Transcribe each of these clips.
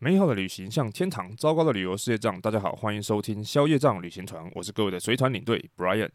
美好的旅行像天堂，糟糕的旅游是业障。大家好，欢迎收听消业障旅行团，我是各位的随团领队 Brian。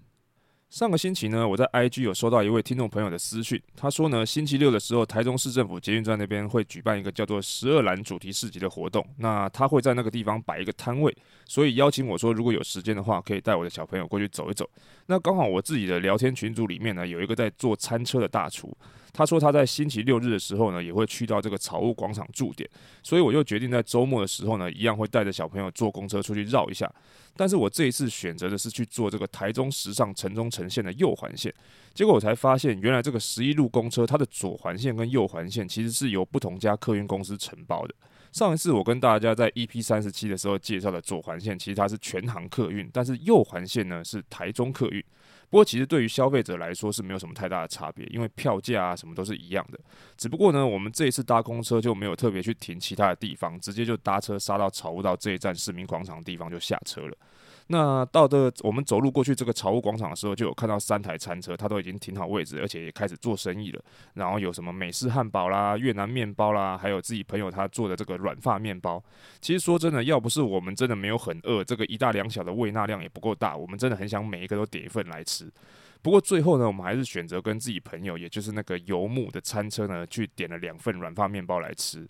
上个星期呢，我在 IG 有收到一位听众朋友的私讯，他说呢，星期六的时候，台中市政府捷运站那边会举办一个叫做“十二岚”主题市集的活动，那他会在那个地方摆一个摊位，所以邀请我说，如果有时间的话，可以带我的小朋友过去走一走。那刚好我自己的聊天群组里面呢，有一个在做餐车的大厨。他说他在星期六日的时候呢，也会去到这个草悟广场驻点，所以我就决定在周末的时候呢，一样会带着小朋友坐公车出去绕一下。但是我这一次选择的是去坐这个台中时尚城中城线的右环线，结果我才发现，原来这个十一路公车它的左环线跟右环线其实是由不同家客运公司承包的。上一次我跟大家在 EP 三十七的时候介绍的左环线，其实它是全航客运，但是右环线呢是台中客运。不过其实对于消费者来说是没有什么太大的差别，因为票价啊什么都是一样的。只不过呢，我们这一次搭公车就没有特别去停其他的地方，直接就搭车杀到草悟道这一站市民广场的地方就下车了。那到的我们走路过去这个草悟广场的时候，就有看到三台餐车，它都已经停好位置，而且也开始做生意了。然后有什么美式汉堡啦、越南面包啦，还有自己朋友他做的这个软发面包。其实说真的，要不是我们真的没有很饿，这个一大两小的胃纳量也不够大，我们真的很想每一个都点一份来吃。不过最后呢，我们还是选择跟自己朋友，也就是那个游牧的餐车呢，去点了两份软发面包来吃。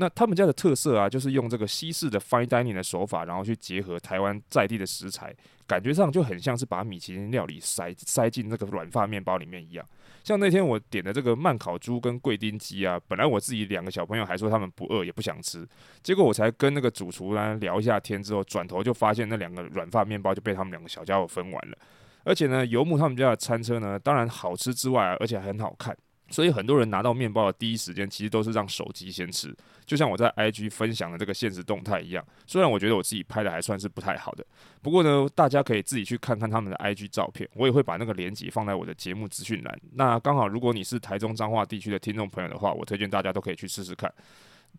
那他们家的特色啊，就是用这个西式的 fine dining 的手法，然后去结合台湾在地的食材，感觉上就很像是把米其林料理塞塞进那个软发面包里面一样。像那天我点的这个慢烤猪跟贵丁鸡啊，本来我自己两个小朋友还说他们不饿也不想吃，结果我才跟那个主厨呢聊一下天之后，转头就发现那两个软发面包就被他们两个小家伙分完了。而且呢，游牧他们家的餐车呢，当然好吃之外，而且还很好看。所以很多人拿到面包的第一时间，其实都是让手机先吃，就像我在 IG 分享的这个现实动态一样。虽然我觉得我自己拍的还算是不太好的，不过呢，大家可以自己去看看他们的 IG 照片，我也会把那个链接放在我的节目资讯栏。那刚好，如果你是台中彰化地区的听众朋友的话，我推荐大家都可以去试试看。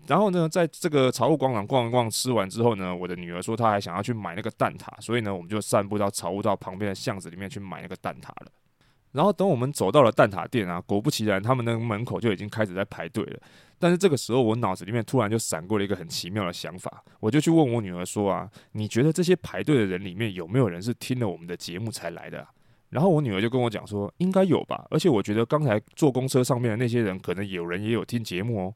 然后呢，在这个草悟广场逛一逛，吃完之后呢，我的女儿说她还想要去买那个蛋挞，所以呢，我们就散步到草悟道旁边的巷子里面去买那个蛋挞了。然后等我们走到了蛋挞店啊，果不其然，他们那个门口就已经开始在排队了。但是这个时候，我脑子里面突然就闪过了一个很奇妙的想法，我就去问我女儿说啊，你觉得这些排队的人里面有没有人是听了我们的节目才来的啊？然后我女儿就跟我讲说，应该有吧，而且我觉得刚才坐公车上面的那些人，可能有人也有听节目哦。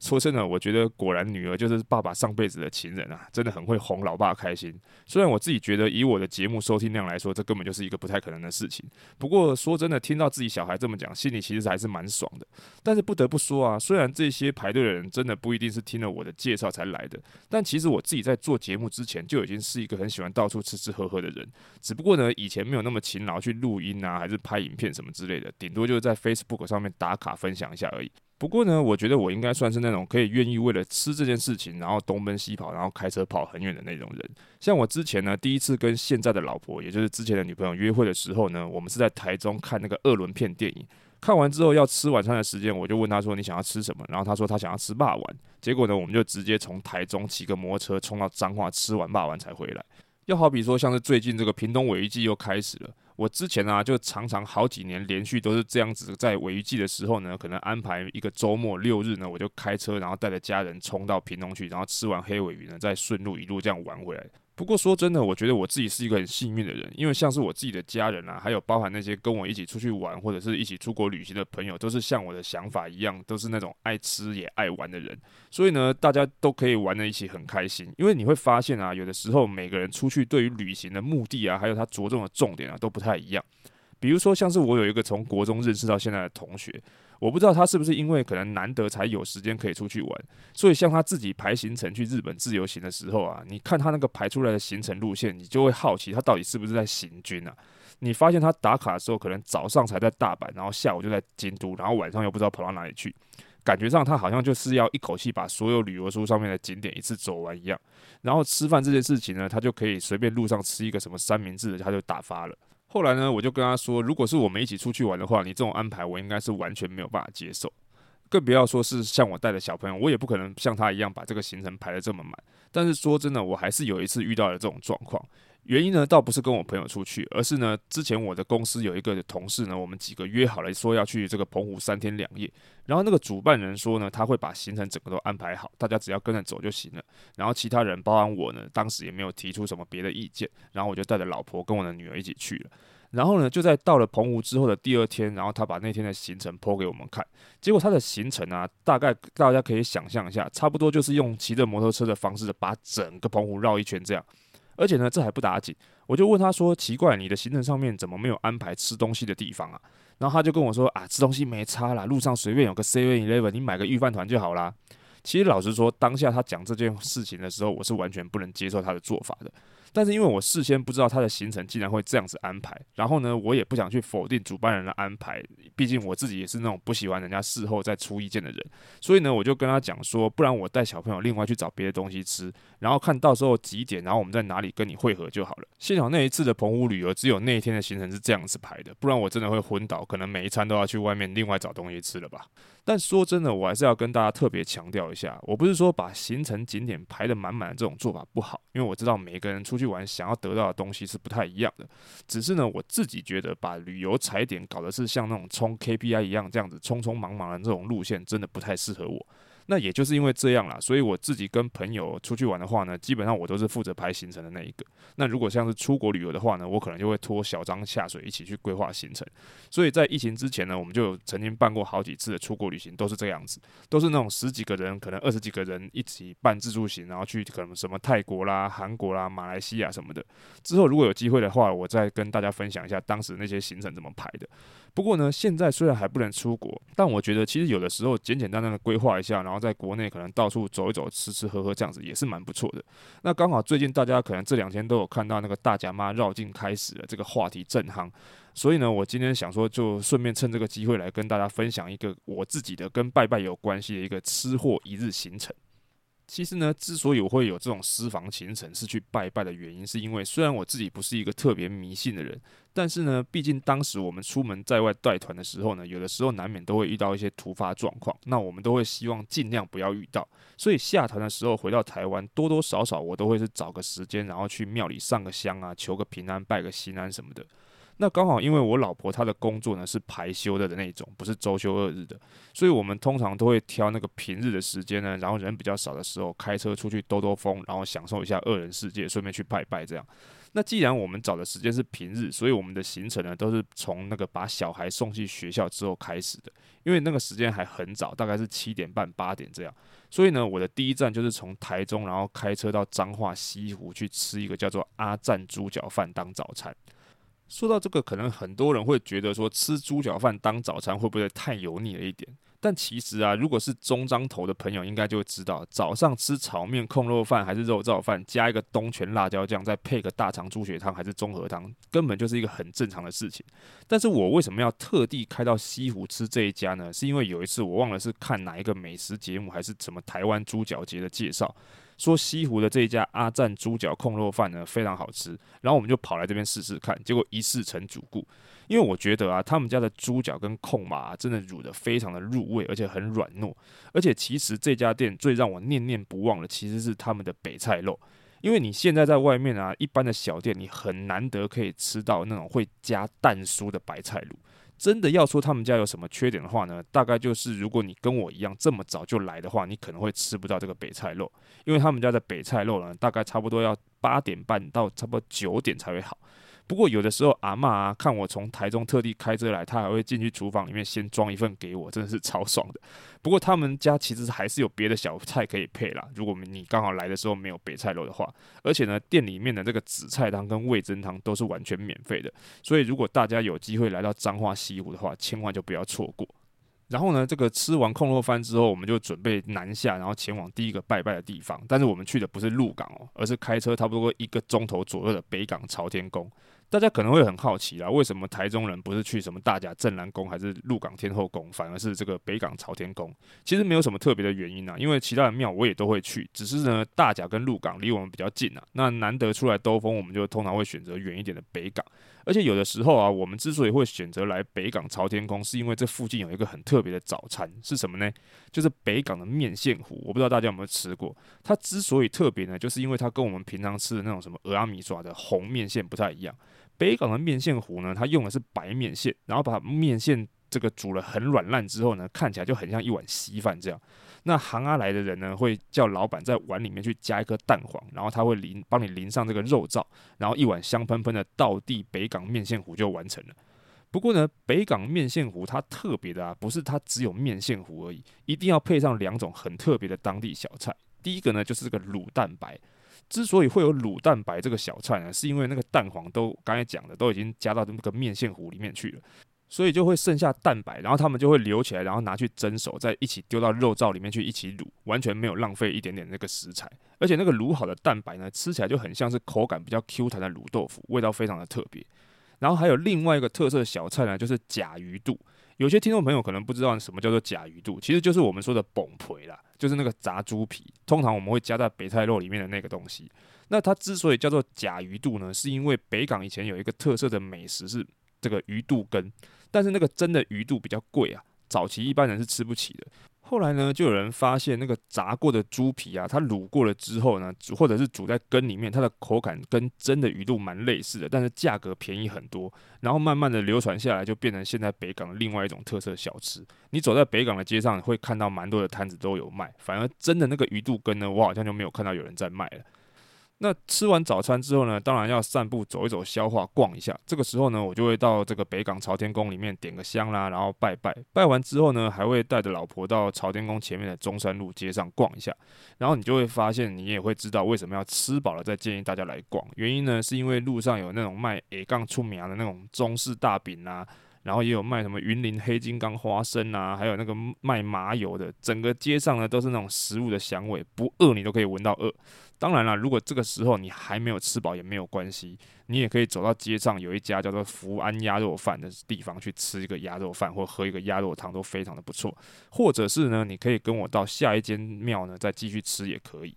说真的，我觉得果然女儿就是爸爸上辈子的情人啊，真的很会哄老爸开心。虽然我自己觉得以我的节目收听量来说，这根本就是一个不太可能的事情。不过说真的，听到自己小孩这么讲，心里其实还是蛮爽的。但是不得不说啊，虽然这些排队的人真的不一定是听了我的介绍才来的，但其实我自己在做节目之前就已经是一个很喜欢到处吃吃喝喝的人。只不过呢，以前没有那么勤劳去录音啊，还是拍影片什么之类的，顶多就是在 Facebook 上面打卡分享一下而已。不过呢，我觉得我应该算是那种可以愿意为了吃这件事情，然后东奔西跑，然后开车跑很远的那种人。像我之前呢，第一次跟现在的老婆，也就是之前的女朋友约会的时候呢，我们是在台中看那个二轮片电影。看完之后要吃晚餐的时间，我就问她说：“你想要吃什么？”然后她说她想要吃肉圆。结果呢，我们就直接从台中骑个摩托车冲到彰化，吃完肉圆才回来。又好比说，像是最近这个屏东尾鱼季又开始了。我之前啊，就常常好几年连续都是这样子，在尾鱼季的时候呢，可能安排一个周末六日呢，我就开车，然后带着家人冲到屏东去，然后吃完黑尾鱼呢，再顺路一路这样玩回来。不过说真的，我觉得我自己是一个很幸运的人，因为像是我自己的家人啊，还有包含那些跟我一起出去玩或者是一起出国旅行的朋友，都是像我的想法一样，都是那种爱吃也爱玩的人。所以呢，大家都可以玩在一起很开心。因为你会发现啊，有的时候每个人出去对于旅行的目的啊，还有他着重的重点啊，都不太一样。比如说，像是我有一个从国中认识到现在的同学。我不知道他是不是因为可能难得才有时间可以出去玩，所以像他自己排行程去日本自由行的时候啊，你看他那个排出来的行程路线，你就会好奇他到底是不是在行军啊？你发现他打卡的时候，可能早上才在大阪，然后下午就在京都，然后晚上又不知道跑到哪里去，感觉上他好像就是要一口气把所有旅游书上面的景点一次走完一样。然后吃饭这件事情呢，他就可以随便路上吃一个什么三明治，他就打发了。后来呢，我就跟他说，如果是我们一起出去玩的话，你这种安排我应该是完全没有办法接受，更不要说是像我带的小朋友，我也不可能像他一样把这个行程排得这么满。但是说真的，我还是有一次遇到了这种状况，原因呢，倒不是跟我朋友出去，而是呢，之前我的公司有一个同事呢，我们几个约好了，说要去这个澎湖三天两夜。然后那个主办人说呢，他会把行程整个都安排好，大家只要跟着走就行了。然后其他人，包含我呢，当时也没有提出什么别的意见。然后我就带着老婆跟我的女儿一起去了。然后呢，就在到了澎湖之后的第二天，然后他把那天的行程剖给我们看。结果他的行程啊，大概大家可以想象一下，差不多就是用骑着摩托车的方式，把整个澎湖绕一圈这样。而且呢，这还不打紧，我就问他说：“奇怪，你的行程上面怎么没有安排吃东西的地方啊？”然后他就跟我说：“啊，吃东西没差啦，路上随便有个 Seven Eleven，你买个御饭团就好啦。”其实老实说，当下他讲这件事情的时候，我是完全不能接受他的做法的。但是因为我事先不知道他的行程竟然会这样子安排，然后呢，我也不想去否定主办人的安排，毕竟我自己也是那种不喜欢人家事后再出意见的人，所以呢，我就跟他讲说，不然我带小朋友另外去找别的东西吃，然后看到时候几点，然后我们在哪里跟你会合就好了。幸好那一次的澎湖旅游只有那一天的行程是这样子排的，不然我真的会昏倒，可能每一餐都要去外面另外找东西吃了吧。但说真的，我还是要跟大家特别强调一下，我不是说把行程景点排得满满的这种做法不好，因为我知道每个人出去玩想要得到的东西是不太一样的。只是呢，我自己觉得把旅游踩点搞得是像那种冲 KPI 一样这样子匆匆忙忙的这种路线，真的不太适合我。那也就是因为这样啦，所以我自己跟朋友出去玩的话呢，基本上我都是负责排行程的那一个。那如果像是出国旅游的话呢，我可能就会拖小张下水一起去规划行程。所以在疫情之前呢，我们就曾经办过好几次的出国旅行，都是这样子，都是那种十几个人，可能二十几个人一起办自助行，然后去可能什么泰国啦、韩国啦、马来西亚什么的。之后如果有机会的话，我再跟大家分享一下当时那些行程怎么排的。不过呢，现在虽然还不能出国，但我觉得其实有的时候简简单单的规划一下，然后在国内可能到处走一走、吃吃喝喝这样子也是蛮不错的。那刚好最近大家可能这两天都有看到那个大甲妈绕境开始了，这个话题正夯，所以呢，我今天想说就顺便趁这个机会来跟大家分享一个我自己的跟拜拜有关系的一个吃货一日行程。其实呢，之所以我会有这种私房行程是去拜拜的原因，是因为虽然我自己不是一个特别迷信的人，但是呢，毕竟当时我们出门在外带团的时候呢，有的时候难免都会遇到一些突发状况，那我们都会希望尽量不要遇到。所以下团的时候回到台湾，多多少少我都会是找个时间，然后去庙里上个香啊，求个平安，拜个心安什么的。那刚好，因为我老婆她的工作呢是排休的的那种，不是周休二日的，所以我们通常都会挑那个平日的时间呢，然后人比较少的时候，开车出去兜兜风，然后享受一下二人世界，顺便去拜拜这样。那既然我们找的时间是平日，所以我们的行程呢都是从那个把小孩送去学校之后开始的，因为那个时间还很早，大概是七点半八点这样。所以呢，我的第一站就是从台中，然后开车到彰化西湖去吃一个叫做阿赞猪脚饭当早餐。说到这个，可能很多人会觉得说，吃猪脚饭当早餐会不会太油腻了一点？但其实啊，如果是中彰投的朋友，应该就会知道，早上吃炒面、控肉饭还是肉燥饭，加一个东泉辣椒酱，再配个大肠猪血汤还是综合汤，根本就是一个很正常的事情。但是我为什么要特地开到西湖吃这一家呢？是因为有一次我忘了是看哪一个美食节目，还是什么台湾猪脚节的介绍。说西湖的这一家阿赞猪脚控肉饭呢，非常好吃，然后我们就跑来这边试试看，结果一试成主顾，因为我觉得啊，他们家的猪脚跟控麻，真的卤得非常的入味，而且很软糯，而且其实这家店最让我念念不忘的，其实是他们的北菜肉，因为你现在在外面啊，一般的小店你很难得可以吃到那种会加蛋酥的白菜卤。真的要说他们家有什么缺点的话呢，大概就是如果你跟我一样这么早就来的话，你可能会吃不到这个北菜肉，因为他们家的北菜肉呢，大概差不多要八点半到差不多九点才会好。不过有的时候阿嬷啊，看我从台中特地开车来，她还会进去厨房里面先装一份给我，真的是超爽的。不过他们家其实还是有别的小菜可以配啦。如果你刚好来的时候没有北菜肉的话，而且呢，店里面的这个紫菜汤跟味增汤都是完全免费的。所以如果大家有机会来到彰化西湖的话，千万就不要错过。然后呢，这个吃完控肉饭之后，我们就准备南下，然后前往第一个拜拜的地方。但是我们去的不是鹿港哦，而是开车差不多一个钟头左右的北港朝天宫。大家可能会很好奇啦，为什么台中人不是去什么大甲镇澜宫还是鹿港天后宫，反而是这个北港朝天宫？其实没有什么特别的原因啊，因为其他的庙我也都会去，只是呢大甲跟鹿港离我们比较近啊，那难得出来兜风，我们就通常会选择远一点的北港。而且有的时候啊，我们之所以会选择来北港朝天宫，是因为这附近有一个很特别的早餐，是什么呢？就是北港的面线糊。我不知道大家有没有吃过。它之所以特别呢，就是因为它跟我们平常吃的那种什么蚵仔米爪的红面线不太一样。北港的面线糊呢，它用的是白面线，然后把面线这个煮了很软烂之后呢，看起来就很像一碗稀饭这样。那行阿来的人呢，会叫老板在碗里面去加一颗蛋黄，然后他会淋帮你淋上这个肉燥，然后一碗香喷喷的道地北港面线糊就完成了。不过呢，北港面线糊它特别的啊，不是它只有面线糊而已，一定要配上两种很特别的当地小菜。第一个呢，就是这个卤蛋白。之所以会有卤蛋白这个小菜呢，是因为那个蛋黄都刚才讲的都已经加到那个面线糊里面去了。所以就会剩下蛋白，然后他们就会留起来，然后拿去蒸熟，再一起丢到肉燥里面去一起卤，完全没有浪费一点点那个食材。而且那个卤好的蛋白呢，吃起来就很像是口感比较 Q 弹的卤豆腐，味道非常的特别。然后还有另外一个特色小菜呢，就是甲鱼肚。有些听众朋友可能不知道什么叫做甲鱼肚，其实就是我们说的崩皮啦，就是那个炸猪皮，通常我们会加在北菜肉里面的那个东西。那它之所以叫做甲鱼肚呢，是因为北港以前有一个特色的美食是这个鱼肚羹。但是那个真的鱼肚比较贵啊，早期一般人是吃不起的。后来呢，就有人发现那个炸过的猪皮啊，它卤过了之后呢，或者是煮在羹里面，它的口感跟真的鱼肚蛮类似的，但是价格便宜很多。然后慢慢的流传下来，就变成现在北港的另外一种特色小吃。你走在北港的街上，会看到蛮多的摊子都有卖。反而真的那个鱼肚羹呢，我好像就没有看到有人在卖了。那吃完早餐之后呢，当然要散步走一走，消化逛一下。这个时候呢，我就会到这个北港朝天宫里面点个香啦，然后拜拜。拜完之后呢，还会带着老婆到朝天宫前面的中山路街上逛一下。然后你就会发现，你也会知道为什么要吃饱了再建议大家来逛。原因呢，是因为路上有那种卖 A 杠出名的那种中式大饼啊，然后也有卖什么云林黑金刚花生啊，还有那个卖麻油的。整个街上呢，都是那种食物的香味，不饿你都可以闻到饿。当然了，如果这个时候你还没有吃饱也没有关系，你也可以走到街上有一家叫做福安鸭肉饭的地方去吃一个鸭肉饭，或喝一个鸭肉汤都非常的不错。或者是呢，你可以跟我到下一间庙呢再继续吃也可以。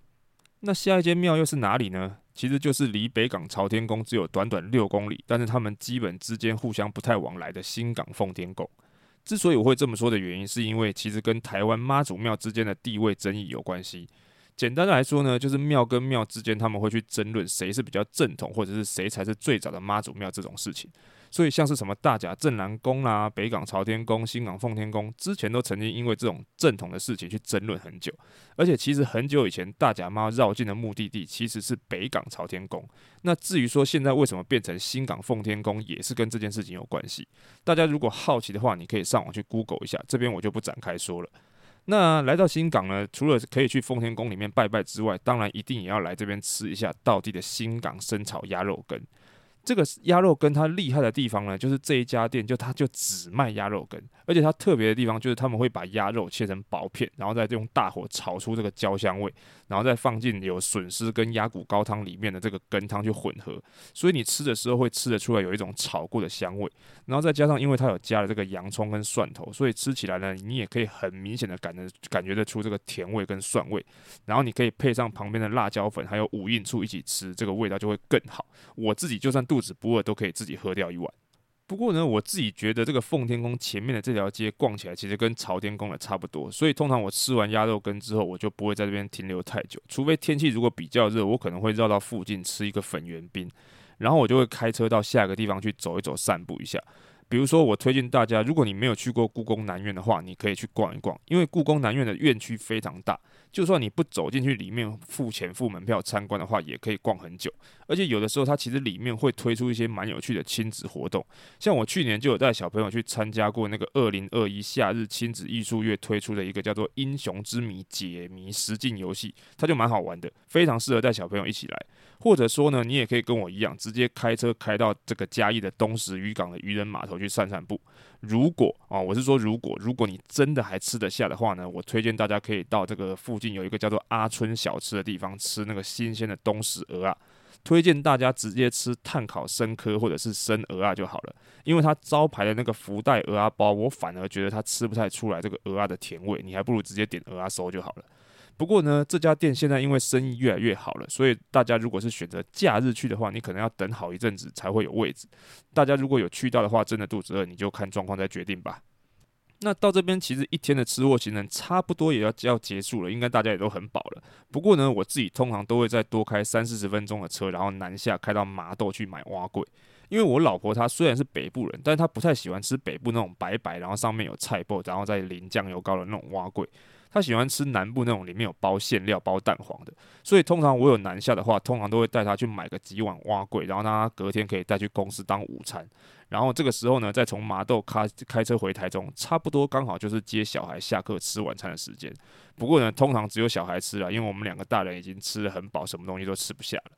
那下一间庙又是哪里呢？其实就是离北港朝天宫只有短短六公里，但是他们基本之间互相不太往来的新港奉天宫。之所以我会这么说的原因，是因为其实跟台湾妈祖庙之间的地位争议有关系。简单的来说呢，就是庙跟庙之间他们会去争论谁是比较正统，或者是谁才是最早的妈祖庙这种事情。所以像是什么大甲镇南宫啦、北港朝天宫、新港奉天宫，之前都曾经因为这种正统的事情去争论很久。而且其实很久以前，大甲妈绕境的目的地其实是北港朝天宫。那至于说现在为什么变成新港奉天宫，也是跟这件事情有关系。大家如果好奇的话，你可以上网去 Google 一下，这边我就不展开说了。那来到新港呢，除了可以去奉天宫里面拜拜之外，当然一定也要来这边吃一下道地的新港生炒鸭肉羹。这个鸭肉羹它厉害的地方呢，就是这一家店就它就只卖鸭肉羹，而且它特别的地方就是他们会把鸭肉切成薄片，然后再用大火炒出这个焦香味，然后再放进有笋丝跟鸭骨高汤里面的这个羹汤去混合，所以你吃的时候会吃得出来有一种炒过的香味，然后再加上因为它有加了这个洋葱跟蒜头，所以吃起来呢，你也可以很明显的感觉感觉得出这个甜味跟蒜味，然后你可以配上旁边的辣椒粉还有五印醋一起吃，这个味道就会更好。我自己就算肚子不饿都可以自己喝掉一碗。不过呢，我自己觉得这个奉天宫前面的这条街逛起来其实跟朝天宫的差不多，所以通常我吃完鸭肉羹之后，我就不会在这边停留太久，除非天气如果比较热，我可能会绕到附近吃一个粉圆冰，然后我就会开车到下一个地方去走一走，散步一下。比如说，我推荐大家，如果你没有去过故宫南院的话，你可以去逛一逛，因为故宫南院的院区非常大，就算你不走进去里面付钱付门票参观的话，也可以逛很久。而且有的时候，它其实里面会推出一些蛮有趣的亲子活动，像我去年就有带小朋友去参加过那个二零二一夏日亲子艺术月推出的一个叫做《英雄之谜》解谜实境游戏，它就蛮好玩的，非常适合带小朋友一起来。或者说呢，你也可以跟我一样，直接开车开到这个嘉义的东石渔港的渔人码头去散散步。如果啊，我是说如果，如果你真的还吃得下的话呢，我推荐大家可以到这个附近有一个叫做阿春小吃的地方吃那个新鲜的东石鹅啊。推荐大家直接吃炭烤生科或者是生鹅啊就好了，因为它招牌的那个福袋鹅啊包，我反而觉得它吃不太出来这个鹅啊的甜味，你还不如直接点鹅啊烧就好了。不过呢，这家店现在因为生意越来越好了，所以大家如果是选择假日去的话，你可能要等好一阵子才会有位置。大家如果有去到的话，真的肚子饿，你就看状况再决定吧。那到这边其实一天的吃货行程差不多也要要结束了，应该大家也都很饱了。不过呢，我自己通常都会再多开三四十分钟的车，然后南下开到麻豆去买碗粿。因为我老婆她虽然是北部人，但她不太喜欢吃北部那种白白，然后上面有菜脯，然后再淋酱油膏的那种碗粿。他喜欢吃南部那种里面有包馅料、包蛋黄的，所以通常我有南下的话，通常都会带他去买个几碗碗粿，然后让他隔天可以带去公司当午餐。然后这个时候呢，再从麻豆开开车回台中，差不多刚好就是接小孩下课吃晚餐的时间。不过呢，通常只有小孩吃了，因为我们两个大人已经吃得很饱，什么东西都吃不下了。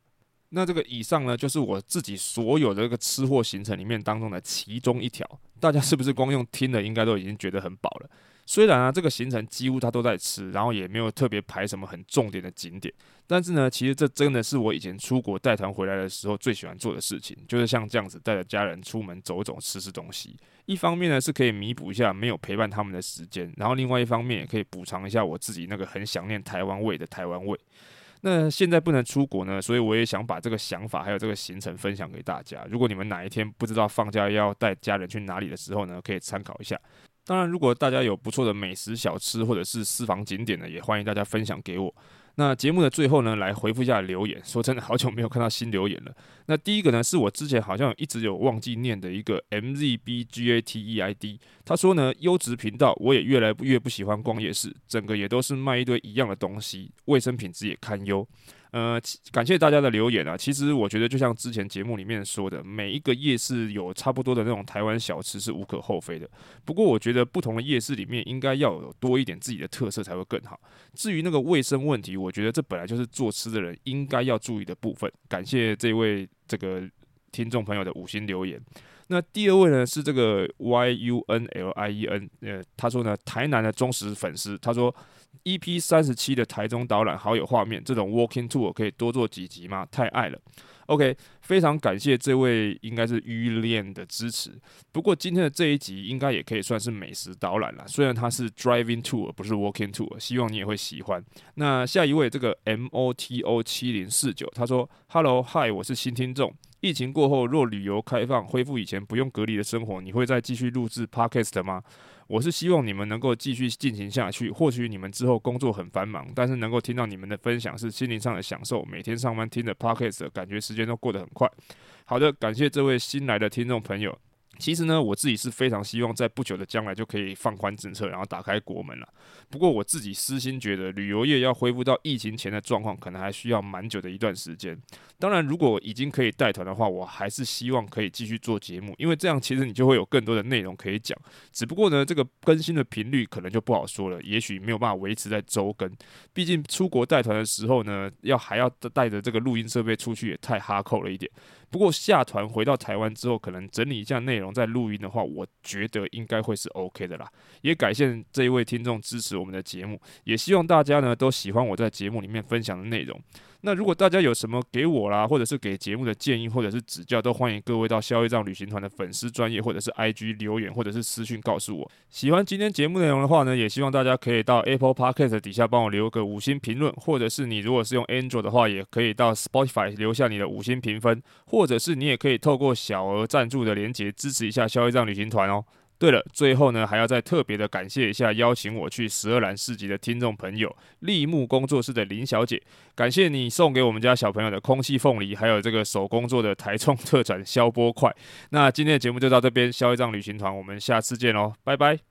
那这个以上呢，就是我自己所有的这个吃货行程里面当中的其中一条。大家是不是光用听的，应该都已经觉得很饱了？虽然啊，这个行程几乎他都在吃，然后也没有特别排什么很重点的景点，但是呢，其实这真的是我以前出国带团回来的时候最喜欢做的事情，就是像这样子带着家人出门走走、吃吃东西。一方面呢，是可以弥补一下没有陪伴他们的时间，然后另外一方面也可以补偿一下我自己那个很想念台湾味的台湾味。那现在不能出国呢，所以我也想把这个想法还有这个行程分享给大家。如果你们哪一天不知道放假要带家人去哪里的时候呢，可以参考一下。当然，如果大家有不错的美食小吃或者是私房景点呢，也欢迎大家分享给我。那节目的最后呢，来回复一下留言。说真的，好久没有看到新留言了。那第一个呢，是我之前好像一直有忘记念的一个 MZBGATEID。他说呢，优质频道，我也越来越不喜欢逛夜市，整个也都是卖一堆一样的东西，卫生品质也堪忧。呃，感谢大家的留言啊。其实我觉得，就像之前节目里面说的，每一个夜市有差不多的那种台湾小吃是无可厚非的。不过，我觉得不同的夜市里面应该要有多一点自己的特色才会更好。至于那个卫生问题，我觉得这本来就是做吃的人应该要注意的部分。感谢这位这个听众朋友的五星留言。那第二位呢是这个 Y U N L I E N，呃，他说呢，台南的忠实粉丝，他说。EP 三十七的台中导览好有画面，这种 walking tour 可以多做几集吗？太爱了。OK，非常感谢这位应该是于恋的支持。不过今天的这一集应该也可以算是美食导览了，虽然它是 driving tour 不是 walking tour，希望你也会喜欢。那下一位这个 MOTO 七零四九，他说：Hello Hi，我是新听众。疫情过后，若旅游开放，恢复以前不用隔离的生活，你会再继续录制 Podcast 吗？我是希望你们能够继续进行下去。或许你们之后工作很繁忙，但是能够听到你们的分享是心灵上的享受。每天上班听着 p o c k e t 感觉时间都过得很快。好的，感谢这位新来的听众朋友。其实呢，我自己是非常希望在不久的将来就可以放宽政策，然后打开国门了。不过我自己私心觉得，旅游业要恢复到疫情前的状况，可能还需要蛮久的一段时间。当然，如果已经可以带团的话，我还是希望可以继续做节目，因为这样其实你就会有更多的内容可以讲。只不过呢，这个更新的频率可能就不好说了，也许没有办法维持在周更。毕竟出国带团的时候呢，要还要带着这个录音设备出去，也太哈扣了一点。不过下团回到台湾之后，可能整理一下内容再录音的话，我觉得应该会是 OK 的啦。也感谢这一位听众支持我们的节目，也希望大家呢都喜欢我在节目里面分享的内容。那如果大家有什么给我啦，或者是给节目的建议，或者是指教，都欢迎各位到消业障旅行团的粉丝专业，或者是 IG 留言，或者是私讯告诉我。喜欢今天节目内容的话呢，也希望大家可以到 Apple Podcast 底下帮我留个五星评论，或者是你如果是用 Android 的话，也可以到 Spotify 留下你的五星评分，或者是你也可以透过小额赞助的连结支持一下消业障旅行团哦。对了，最后呢，还要再特别的感谢一下邀请我去十二兰市集的听众朋友，立木工作室的林小姐，感谢你送给我们家小朋友的空气凤梨，还有这个手工做的台中特产消波块。那今天的节目就到这边，消一张旅行团，我们下次见喽，拜拜。